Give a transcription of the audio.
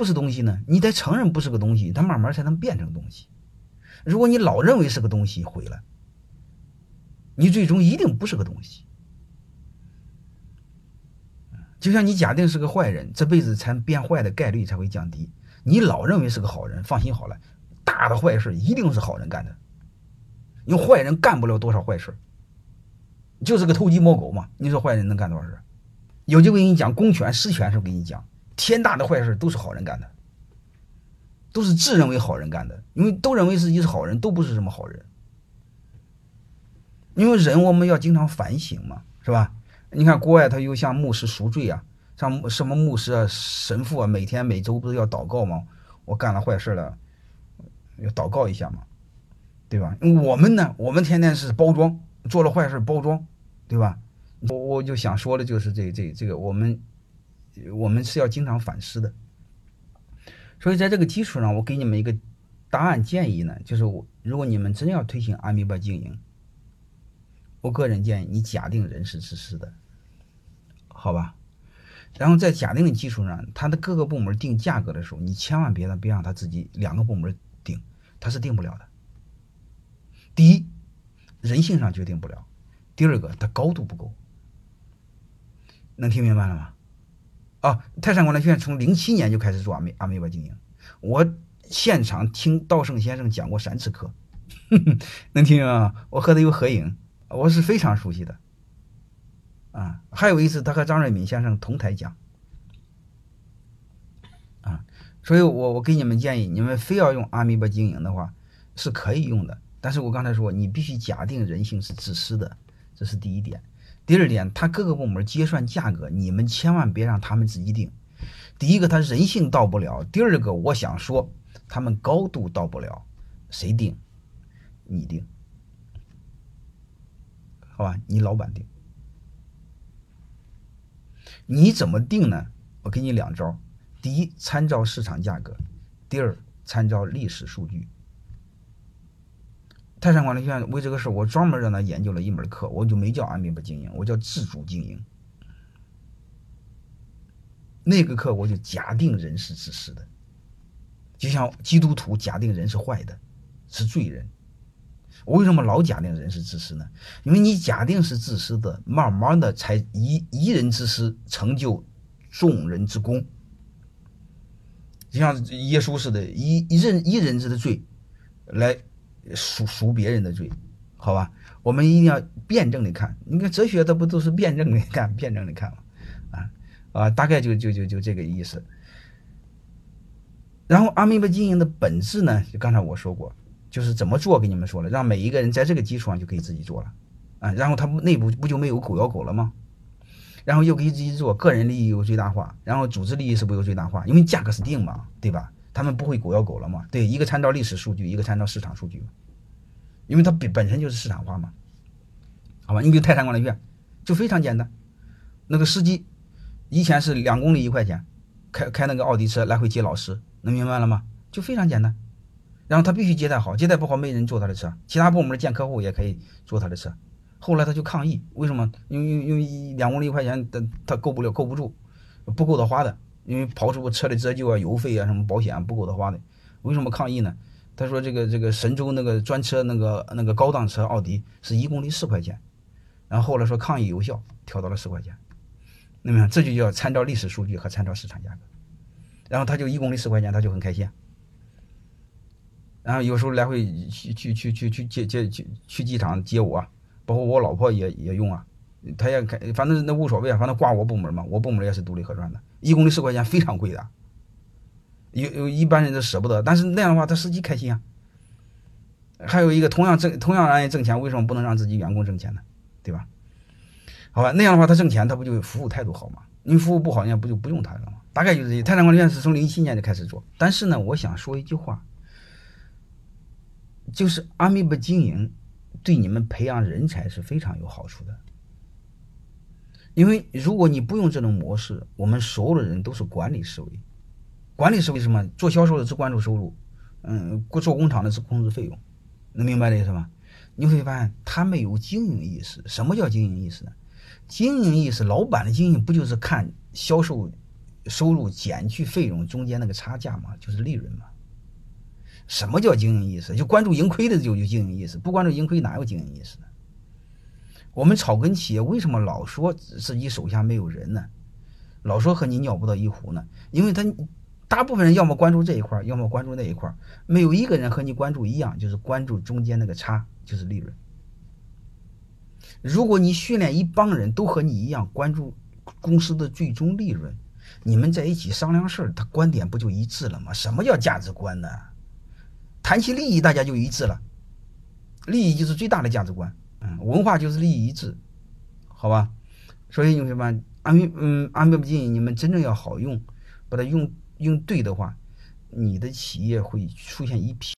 不是东西呢？你得承认不是个东西，它慢慢才能变成东西。如果你老认为是个东西，毁了，你最终一定不是个东西。就像你假定是个坏人，这辈子才变坏的概率才会降低。你老认为是个好人，放心好了，大的坏事一定是好人干的。因为坏人干不了多少坏事，就是个偷鸡摸狗嘛。你说坏人能干多少事？有机会给你讲公权私权时候给你讲，天大的坏事都是好人干的，都是自认为好人干的，因为都认为自己是好人，都不是什么好人。因为人我们要经常反省嘛，是吧？你看国外，他又向牧师赎罪啊，像什么牧师啊、神父啊，每天每周不是要祷告吗？我干了坏事了，要祷告一下嘛，对吧？我们呢，我们天天是包装，做了坏事包装，对吧？我我就想说的就是这这这个，我们我们是要经常反思的。所以在这个基础上，我给你们一个答案建议呢，就是我如果你们真要推行阿米巴经营，我个人建议你假定人是自私的。好吧，然后在假定的基础上，他的各个部门定价格的时候，你千万别让别让他自己两个部门定，他是定不了的。第一，人性上决定不了；第二个，他高度不够。能听明白了吗？啊，泰山管理学院从零七年就开始做阿美阿美巴经营，我现场听道圣先生讲过三次课，能听啊？我和他有合影，我是非常熟悉的。啊，还有一次，他和张瑞敏先生同台讲，啊，所以我我给你们建议，你们非要用阿米巴经营的话，是可以用的。但是我刚才说，你必须假定人性是自私的，这是第一点。第二点，他各个部门结算价格，你们千万别让他们自己定。第一个，他人性到不了；第二个，我想说，他们高度到不了，谁定？你定，好吧？你老板定。你怎么定呢？我给你两招：第一，参照市场价格；第二，参照历史数据。泰山管理学院为这个事，我专门让他研究了一门课，我就没叫阿米巴经营，我叫自主经营。那个课我就假定人是自私的，就像基督徒假定人是坏的，是罪人。我为什么老假定人是自私呢？因为你假定是自私的，慢慢的才一一人之私成就众人之功，就像耶稣似的，一一人一人之的罪来赎赎别人的罪，好吧？我们一定要辩证的看，你看哲学它不都是辩证的看，辩证的看吗？啊啊，大概就就就就这个意思。然后阿弥陀经营的本质呢，就刚才我说过。就是怎么做，给你们说了，让每一个人在这个基础上就可以自己做了，啊，然后他内部不就没有狗咬狗了吗？然后又可以自己做，个人利益有最大化，然后组织利益是不是有最大化？因为价格是定嘛，对吧？他们不会狗咬狗了嘛？对，一个参照历史数据，一个参照市场数据，因为它本本身就是市场化嘛，好吧？你比如泰山管理院就非常简单，那个司机以前是两公里一块钱，开开那个奥迪车来回接老师，能明白了吗？就非常简单。然后他必须接待好，接待不好没人坐他的车，其他部门见客户也可以坐他的车。后来他就抗议，为什么？因为因为两公里一块钱，他他够不了，够不住，不够他花的。因为刨出车的折旧啊、油费啊、什么保险不够他花的。为什么抗议呢？他说这个这个神州那个专车那个那个高档车奥迪是一公里四块钱，然后后来说抗议有效，调到了四块钱。那么这就叫参照历史数据和参照市场价格。然后他就一公里四块钱，他就很开心。然后有时候来回去去去去去接接去去机场接我，包括我老婆也也用啊，他也开，反正那无所谓啊，反正挂我部门嘛，我部门也是独立核算的，一公里十块钱非常贵的，有有一般人都舍不得，但是那样的话他司机开心啊。还有一个同样挣同样让人挣钱，为什么不能让自己员工挣钱呢？对吧？好吧，那样的话他挣钱他不就服务态度好吗？你服务不好，人家不就不用他了吗？大概就是这。泰山管理院是从零七年就开始做，但是呢，我想说一句话。就是阿米巴经营对你们培养人才是非常有好处的，因为如果你不用这种模式，我们所有的人都是管理思维，管理思维什么？做销售的只关注收入，嗯，做工厂的只控制费用，能明白这意思吗？你会发现他没有经营意识。什么叫经营意识呢？经营意识，老板的经营不就是看销售收入减去费用中间那个差价嘛，就是利润嘛。什么叫经营意识？就关注盈亏的就有经营意识，不关注盈亏哪有经营意识呢？我们草根企业为什么老说自己手下没有人呢？老说和你尿不到一壶呢？因为他大部分人要么关注这一块，要么关注那一块，没有一个人和你关注一样，就是关注中间那个差，就是利润。如果你训练一帮人都和你一样关注公司的最终利润，你们在一起商量事儿，他观点不就一致了吗？什么叫价值观呢？谈起利益，大家就一致了。利益就是最大的价值观，嗯，文化就是利益一致，好吧？所以同学们安嗯安倍不进，你们真正要好用，把它用用对的话，你的企业会出现一批。